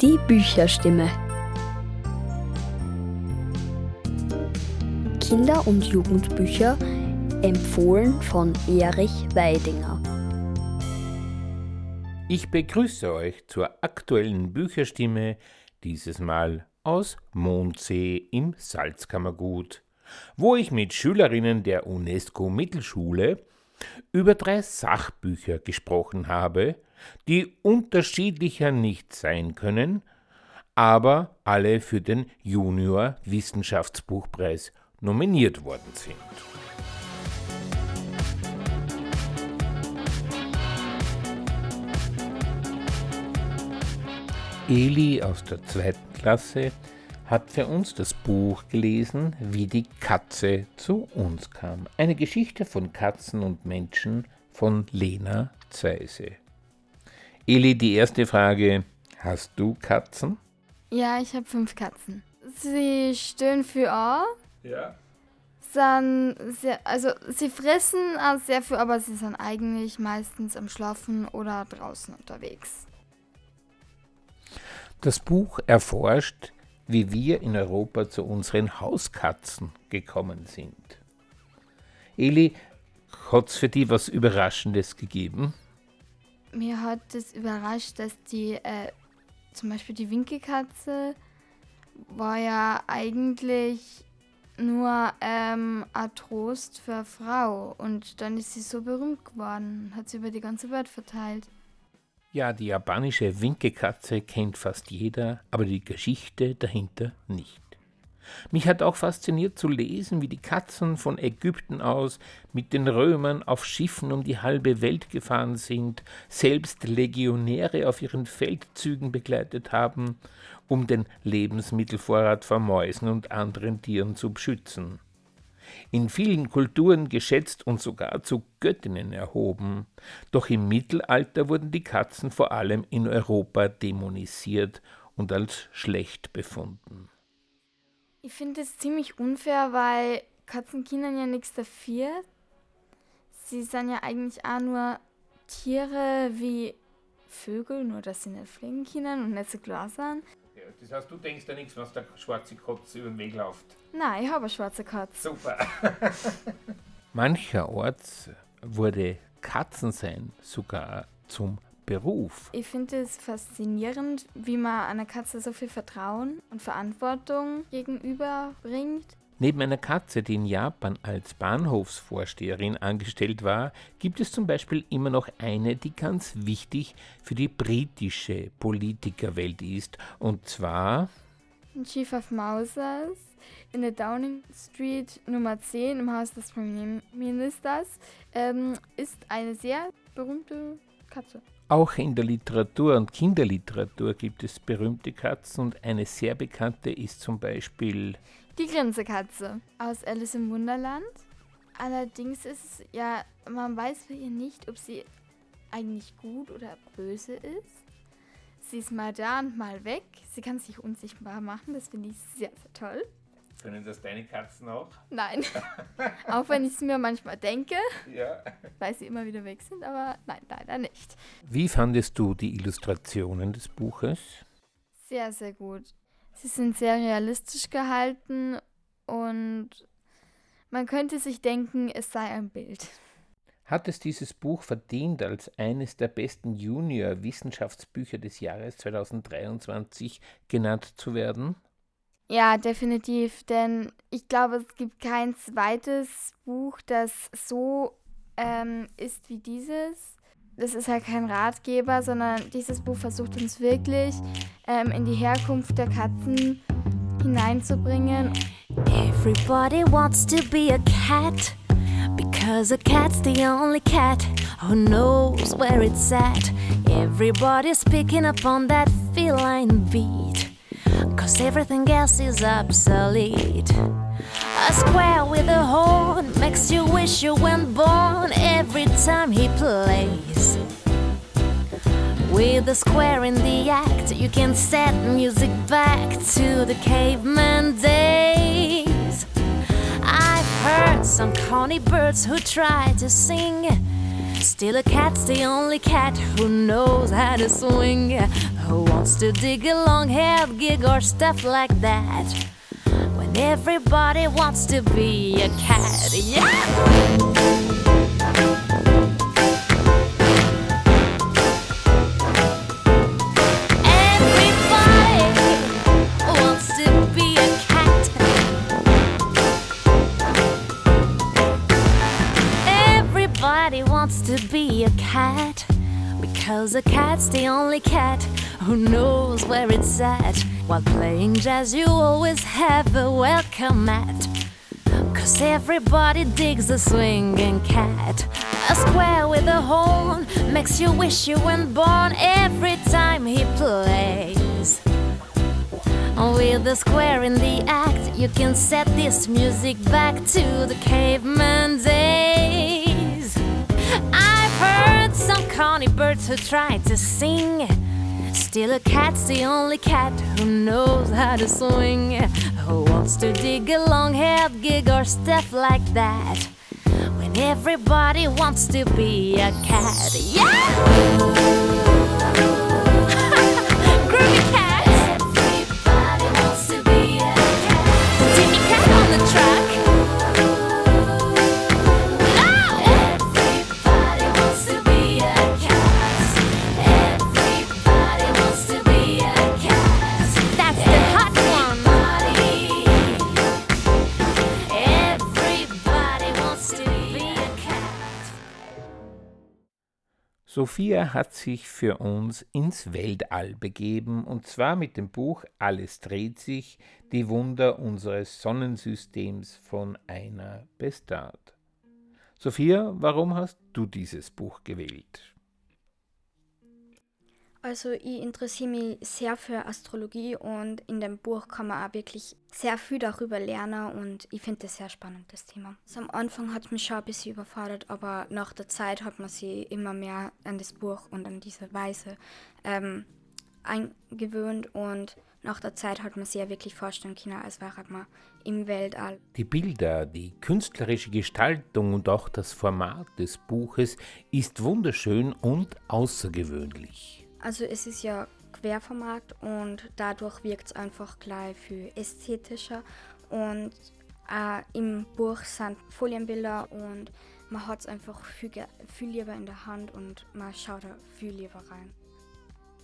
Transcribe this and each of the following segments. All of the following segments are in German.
Die Bücherstimme. Kinder- und Jugendbücher empfohlen von Erich Weidinger. Ich begrüße euch zur aktuellen Bücherstimme, dieses Mal aus Mondsee im Salzkammergut, wo ich mit Schülerinnen der UNESCO Mittelschule über drei Sachbücher gesprochen habe, die unterschiedlicher nicht sein können, aber alle für den Junior Wissenschaftsbuchpreis nominiert worden sind. Eli aus der zweiten Klasse hat für uns das Buch gelesen, wie die Katze zu uns kam. Eine Geschichte von Katzen und Menschen von Lena Zeise. Eli, die erste Frage, hast du Katzen? Ja, ich habe fünf Katzen. Sie stehen für A. Ja. Sind sehr, also sie fressen auch sehr viel, aber sie sind eigentlich meistens am Schlafen oder draußen unterwegs. Das Buch erforscht, wie wir in Europa zu unseren Hauskatzen gekommen sind. Eli, hat es für dich was Überraschendes gegeben? Mir hat es überrascht, dass die, äh, zum Beispiel die Winkelkatze war ja eigentlich nur ähm, ein Trost für Frau und dann ist sie so berühmt geworden, hat sie über die ganze Welt verteilt. Ja, die japanische Winkekatze kennt fast jeder, aber die Geschichte dahinter nicht. Mich hat auch fasziniert zu lesen, wie die Katzen von Ägypten aus mit den Römern auf Schiffen um die halbe Welt gefahren sind, selbst Legionäre auf ihren Feldzügen begleitet haben, um den Lebensmittelvorrat vor Mäusen und anderen Tieren zu beschützen in vielen Kulturen geschätzt und sogar zu Göttinnen erhoben. Doch im Mittelalter wurden die Katzen vor allem in Europa dämonisiert und als schlecht befunden. Ich finde es ziemlich unfair, weil Katzen können ja nichts dafür. Sie sind ja eigentlich auch nur Tiere wie Vögel, nur dass sie nicht fliegen können und nicht so klar sind. Das heißt, du denkst ja nichts, was der schwarze Katze über den Weg läuft. Nein, ich habe eine schwarze Katze. Super. Mancherorts wurde Katzensein sogar zum Beruf. Ich finde es faszinierend, wie man einer Katze so viel Vertrauen und Verantwortung gegenüberbringt. Neben einer Katze, die in Japan als Bahnhofsvorsteherin angestellt war, gibt es zum Beispiel immer noch eine, die ganz wichtig für die britische Politikerwelt ist. Und zwar. Chief of Mausers in der Downing Street Nummer 10 im Haus des Premierministers ähm, ist eine sehr berühmte Katze. Auch in der Literatur und Kinderliteratur gibt es berühmte Katzen und eine sehr bekannte ist zum Beispiel die Grinsekatze aus Alice im Wunderland. Allerdings ist es ja, man weiß bei ihr nicht, ob sie eigentlich gut oder böse ist. Sie ist mal da und mal weg. Sie kann sich unsichtbar machen. Das finde ich sehr, sehr toll. Können das deine Katzen auch? Nein. auch wenn ich es mir manchmal denke. Ja. Weil sie immer wieder weg sind, aber nein, leider nicht. Wie fandest du die Illustrationen des Buches? Sehr, sehr gut. Sie sind sehr realistisch gehalten und man könnte sich denken, es sei ein Bild. Hat es dieses Buch verdient, als eines der besten Junior-Wissenschaftsbücher des Jahres 2023 genannt zu werden? Ja, definitiv, denn ich glaube, es gibt kein zweites Buch, das so ähm, ist wie dieses. Das ist halt kein Ratgeber, sondern dieses Buch versucht uns wirklich ähm, in die Herkunft der Katzen hineinzubringen. Everybody wants to be a cat because a cat's the only cat who knows where it's at. Everybody's picking up on that feline beat. Cause everything else is obsolete. A square with a horn makes you wish you weren't born every time he plays. With a square in the act, you can set music back to the caveman days. I've heard some corny birds who try to sing Still, a cat's the only cat who knows how to swing, who wants to dig a long haired gig or stuff like that. When everybody wants to be a cat, yeah! Cat. Because a cat's the only cat who knows where it's at. While playing jazz, you always have a welcome mat. Cause everybody digs a swinging cat. A square with a horn makes you wish you weren't born every time he plays. With a square in the act, you can set this music back to the caveman days. Some corny birds who try to sing. Still, a cat's the only cat who knows how to swing. Who wants to dig a long haired gig or stuff like that? When everybody wants to be a cat. Yeah! Sophia hat sich für uns ins Weltall begeben, und zwar mit dem Buch Alles dreht sich, die Wunder unseres Sonnensystems von Einer Bestard. Sophia, warum hast du dieses Buch gewählt? Also ich interessiere mich sehr für Astrologie und in dem Buch kann man auch wirklich sehr viel darüber lernen und ich finde das sehr spannend, das Thema. Also am Anfang hat es mich schon ein bisschen überfordert, aber nach der Zeit hat man sich immer mehr an das Buch und an diese Weise ähm, eingewöhnt und nach der Zeit hat man sich ja wirklich vorstellen können, als wäre man im Weltall. Die Bilder, die künstlerische Gestaltung und auch das Format des Buches ist wunderschön und außergewöhnlich. Also es ist ja Querformat und dadurch wirkt es einfach gleich viel ästhetischer. Und äh, im Buch sind Folienbilder und man hat es einfach viel, viel lieber in der Hand und man schaut da viel lieber rein.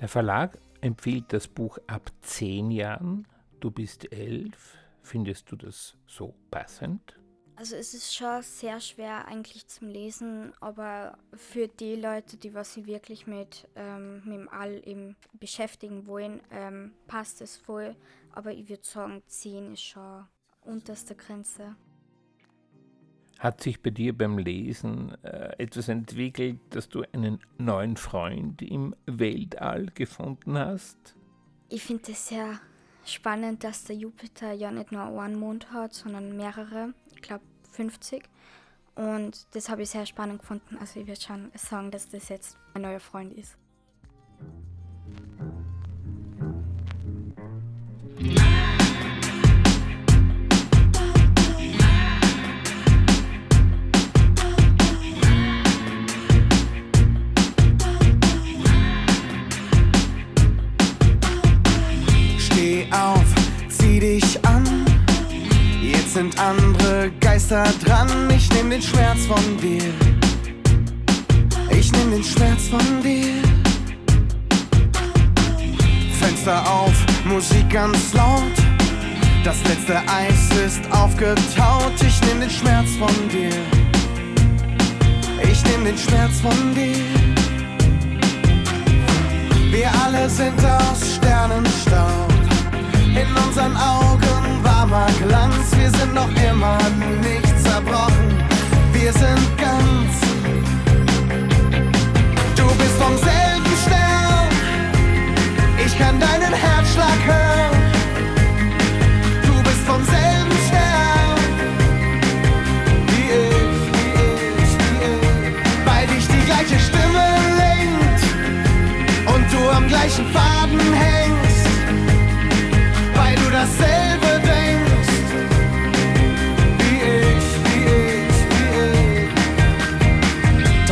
Der Verlag empfiehlt das Buch ab zehn Jahren. Du bist elf. Findest du das so passend? Also es ist schon sehr schwer eigentlich zum Lesen, aber für die Leute, die was sie wirklich mit, ähm, mit dem All eben beschäftigen wollen, ähm, passt es voll. Aber ich würde sagen, 10 ist schon unterste Grenze. Hat sich bei dir beim Lesen äh, etwas entwickelt, dass du einen neuen Freund im Weltall gefunden hast? Ich finde es sehr spannend, dass der Jupiter ja nicht nur einen Mond hat, sondern mehrere glaube 50. Und das habe ich sehr spannend gefunden. Also ich würde schon sagen, dass das jetzt mein neuer Freund ist. Geister dran. Ich nehm den Schmerz von dir. Ich nehm den Schmerz von dir. Fenster auf, Musik ganz laut. Das letzte Eis ist aufgetaut. Ich nehm den Schmerz von dir. Ich nehm den Schmerz von dir. Wir alle sind aus Sternenstaub. In unseren Augen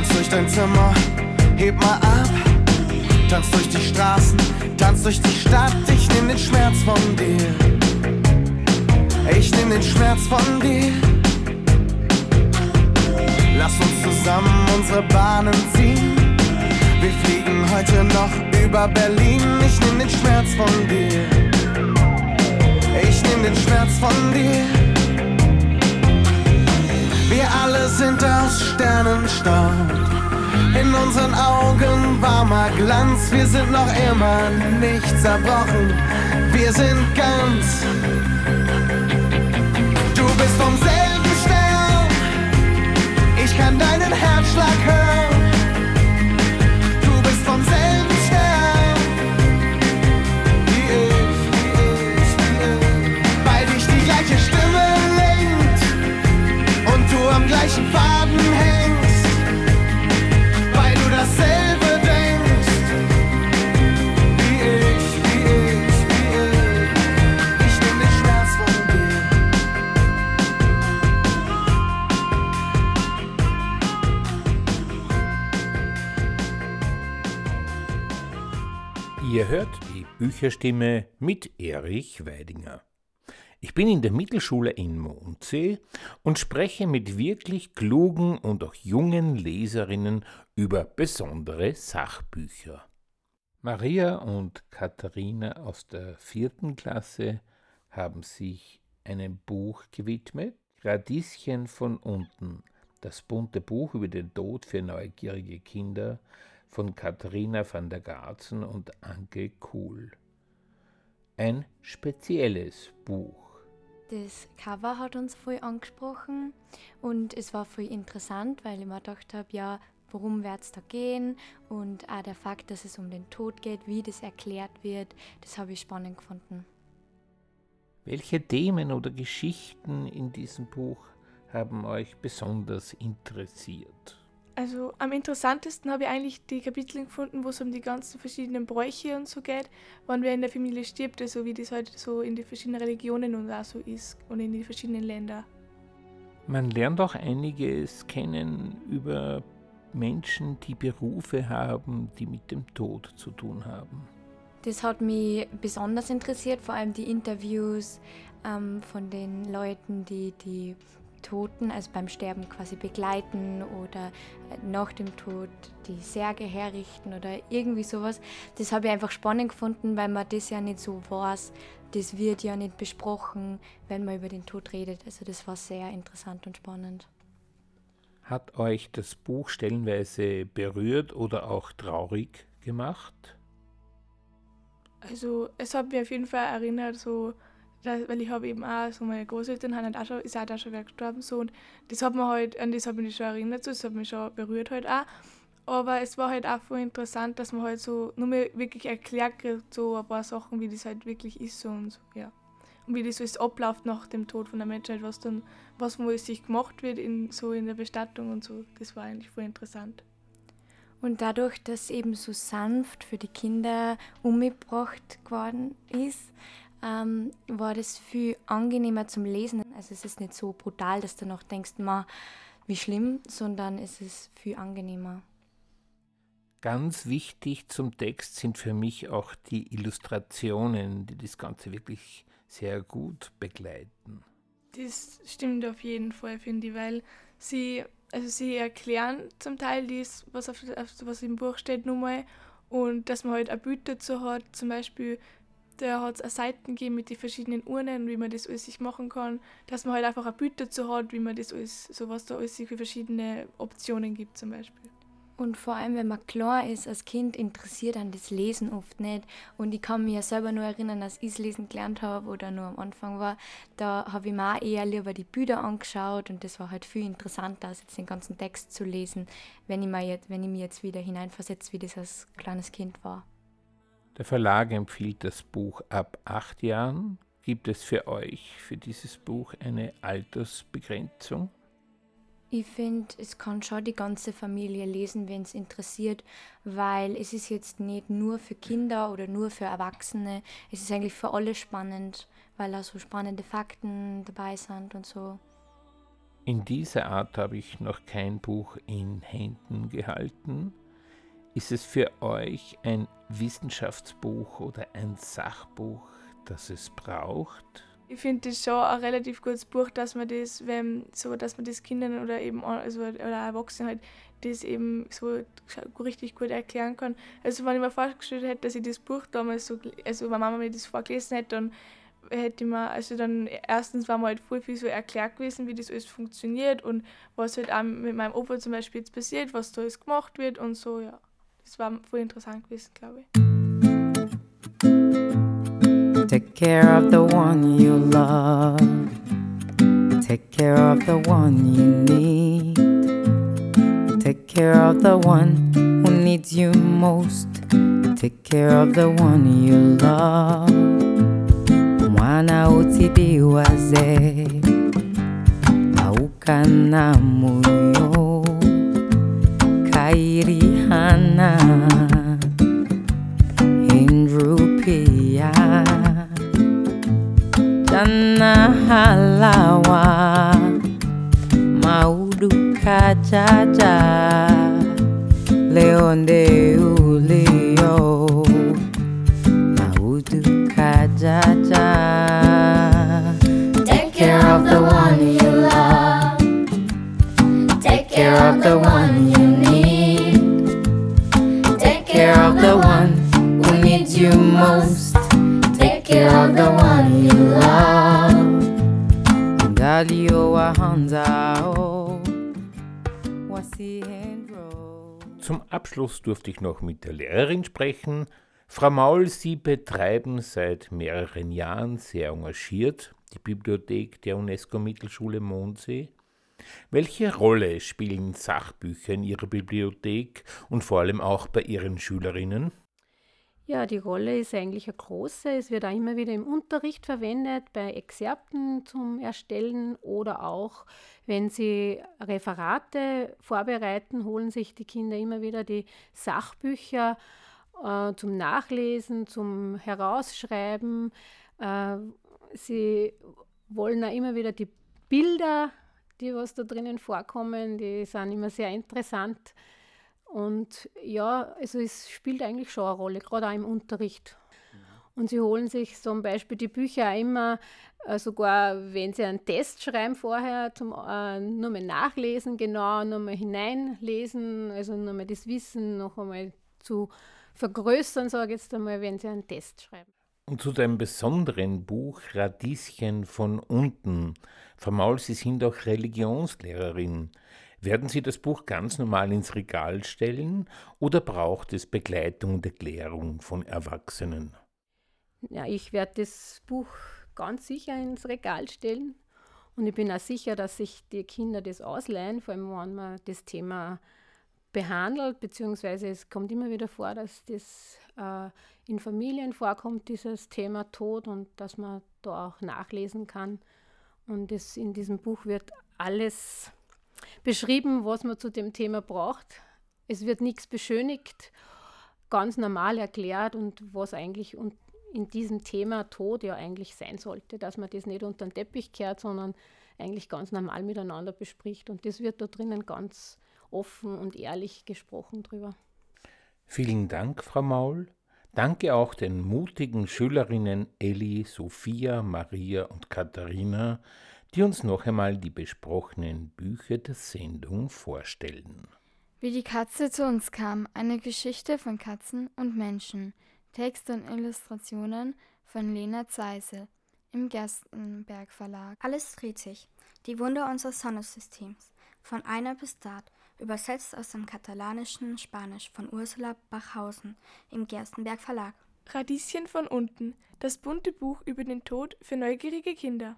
Tanz durch dein Zimmer, heb mal ab. Tanz durch die Straßen, tanz durch die Stadt. Ich nehm den Schmerz von dir. Ich nehm den Schmerz von dir. Lass uns zusammen unsere Bahnen ziehen. Wir fliegen heute noch über Berlin. Ich nehm den Schmerz von dir. Ich nehm den Schmerz von dir. Wir alle sind aus Sternenstaub. In unseren Augen warmer Glanz. Wir sind noch immer nicht zerbrochen. Wir sind ganz. Ihr hört die Bücherstimme mit Erich Weidinger. Ich bin in der Mittelschule in Mondsee und spreche mit wirklich klugen und auch jungen Leserinnen über besondere Sachbücher. Maria und Katharina aus der vierten Klasse haben sich einem Buch gewidmet, Radieschen von unten, das bunte Buch über den Tod für neugierige Kinder von Katharina van der Garzen und Anke Kuhl. Ein spezielles Buch. Das Cover hat uns voll angesprochen und es war voll interessant, weil ich mir gedacht habe, ja, worum wird es da gehen und auch der Fakt, dass es um den Tod geht, wie das erklärt wird, das habe ich spannend gefunden. Welche Themen oder Geschichten in diesem Buch haben euch besonders interessiert? Also am interessantesten habe ich eigentlich die Kapitel gefunden, wo es um die ganzen verschiedenen Bräuche und so geht, wann wer in der Familie stirbt, also wie das halt so in die verschiedenen Religionen und auch so ist und in die verschiedenen Länder. Man lernt auch einiges kennen über Menschen, die Berufe haben, die mit dem Tod zu tun haben. Das hat mich besonders interessiert, vor allem die Interviews ähm, von den Leuten, die die Toten, also beim Sterben quasi begleiten oder äh, nach dem Tod die Särge herrichten oder irgendwie sowas. Das habe ich einfach spannend gefunden, weil man das ja nicht so weiß. Das wird ja nicht besprochen, wenn man über den Tod redet. Also das war sehr interessant und spannend. Hat euch das Buch stellenweise berührt oder auch traurig gemacht? Also es hat mich auf jeden Fall erinnert, so, weil ich habe eben auch, so meine Großeltern haben halt auch schon, ist halt auch schon wer gestorben so und das hat mir halt, an das hat mich schon erinnert, so, das hat mich schon berührt halt auch. Aber es war halt auch voll interessant, dass man halt so nur mehr wirklich erklärt kriegt, so ein paar Sachen, wie das halt wirklich ist so und so, ja. Und wie das alles abläuft nach dem Tod von der Menschheit, was dann, was wo es sich gemacht wird in so in der Bestattung und so, das war eigentlich voll interessant. Und dadurch, dass eben so sanft für die Kinder umgebracht geworden ist, ähm, war das viel angenehmer zum Lesen. Also es ist nicht so brutal, dass du noch denkst, ma, wie schlimm, sondern es ist viel angenehmer. Ganz wichtig zum Text sind für mich auch die Illustrationen, die das Ganze wirklich sehr gut begleiten. Das stimmt auf jeden Fall, finde ich, weil sie, also sie erklären zum Teil das, was, auf, auf, was im Buch steht, nochmal. Und dass man halt ein Bild dazu hat, zum Beispiel, da hat es Seiten gegeben mit den verschiedenen Urnen, wie man das alles sich machen kann, dass man halt einfach ein Bild dazu hat, wie man das alles, so was da alles für verschiedene Optionen gibt zum Beispiel. Und vor allem, wenn man klar ist, als Kind interessiert an das Lesen oft nicht. Und ich kann mich ja selber nur erinnern, als ich Lesen gelernt habe oder nur am Anfang war, da habe ich mir auch eher lieber die Bilder angeschaut und das war halt viel interessanter, als jetzt den ganzen Text zu lesen, wenn ich, mir jetzt, wenn ich mich jetzt wieder hineinversetze, wie das als kleines Kind war. Der Verlag empfiehlt das Buch ab acht Jahren. Gibt es für euch für dieses Buch eine Altersbegrenzung? Ich finde, es kann schon die ganze Familie lesen, wenn es interessiert, weil es ist jetzt nicht nur für Kinder oder nur für Erwachsene. Es ist eigentlich für alle spannend, weil da so spannende Fakten dabei sind und so. In dieser Art habe ich noch kein Buch in Händen gehalten. Ist es für euch ein Wissenschaftsbuch oder ein Sachbuch, das es braucht? Ich finde das schon ein relativ gutes Buch, dass man das, wenn so, dass man das Kindern oder eben also, oder Erwachsenen halt das eben so richtig gut erklären kann. Also wenn ich mir vorgestellt hätte, dass ich das Buch damals so, also wenn Mama mir das vorgelesen hätte, dann hätte ich mir, also dann erstens war mir halt voll viel so erklärt gewesen, wie das alles funktioniert und was halt auch mit meinem Opa zum Beispiel jetzt passiert, was da alles gemacht wird und so, ja. Das war voll interessant gewesen, glaube ich. Take care of the one you love. Take care of the one you need. Take care of the one who needs you most. Take care of the one you love. Mwana utibiwaze aukana moyo sana inrupia jana halawa maudu kajaja leo Abschluss durfte ich noch mit der Lehrerin sprechen. Frau Maul, Sie betreiben seit mehreren Jahren sehr engagiert die Bibliothek der UNESCO-Mittelschule Mondsee. Welche Rolle spielen Sachbücher in Ihrer Bibliothek und vor allem auch bei Ihren Schülerinnen? Ja, die Rolle ist eigentlich eine große. Es wird auch immer wieder im Unterricht verwendet, bei Exzerpten zum Erstellen oder auch, wenn sie Referate vorbereiten, holen sich die Kinder immer wieder die Sachbücher äh, zum Nachlesen, zum Herausschreiben. Äh, sie wollen auch immer wieder die Bilder, die was da drinnen vorkommen, die sind immer sehr interessant. Und ja, also es spielt eigentlich schon eine Rolle, gerade auch im Unterricht. Und sie holen sich zum Beispiel die Bücher auch immer, äh, sogar wenn sie einen Test schreiben vorher, zum äh, nur mal nachlesen, genau, nur mal hineinlesen, also nur mal das Wissen noch einmal zu vergrößern, sage ich jetzt einmal, wenn sie einen Test schreiben. Und zu deinem besonderen Buch Radieschen von unten. Frau Maul, Sie sind auch Religionslehrerin. Werden Sie das Buch ganz normal ins Regal stellen oder braucht es Begleitung und Erklärung von Erwachsenen? Ja, ich werde das Buch ganz sicher ins Regal stellen und ich bin auch sicher, dass sich die Kinder das ausleihen, vor allem wenn man das Thema behandelt, beziehungsweise es kommt immer wieder vor, dass das äh, in Familien vorkommt, dieses Thema Tod und dass man da auch nachlesen kann. Und es, in diesem Buch wird alles beschrieben, was man zu dem Thema braucht. Es wird nichts beschönigt, ganz normal erklärt und was eigentlich in diesem Thema Tod ja eigentlich sein sollte, dass man das nicht unter den Teppich kehrt, sondern eigentlich ganz normal miteinander bespricht. Und das wird da drinnen ganz offen und ehrlich gesprochen drüber. Vielen Dank, Frau Maul. Danke auch den mutigen Schülerinnen Elli, Sophia, Maria und Katharina, die uns noch einmal die besprochenen Bücher der Sendung vorstellen. Wie die Katze zu uns kam, eine Geschichte von Katzen und Menschen. Texte und Illustrationen von Lena Zeisel im Gerstenberg Verlag. Alles dreht sich. Die Wunder unseres Sonnensystems. Von einer bis Dart. Übersetzt aus dem katalanischen Spanisch von Ursula Bachhausen im Gerstenberg Verlag. Radieschen von unten. Das bunte Buch über den Tod für neugierige Kinder.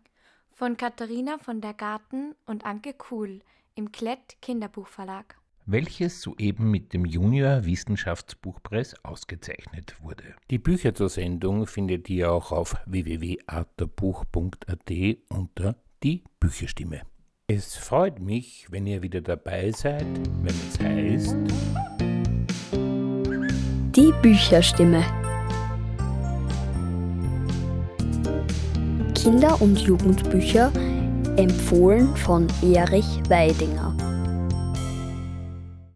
Von Katharina von der Garten und Anke Kuhl im Klett Kinderbuchverlag. welches soeben mit dem Junior Wissenschaftsbuchpreis ausgezeichnet wurde. Die Bücher zur Sendung findet ihr auch auf www.arterbuch.at unter die Bücherstimme. Es freut mich, wenn ihr wieder dabei seid, wenn es heißt Die Bücherstimme. Kinder- und Jugendbücher empfohlen von Erich Weidinger.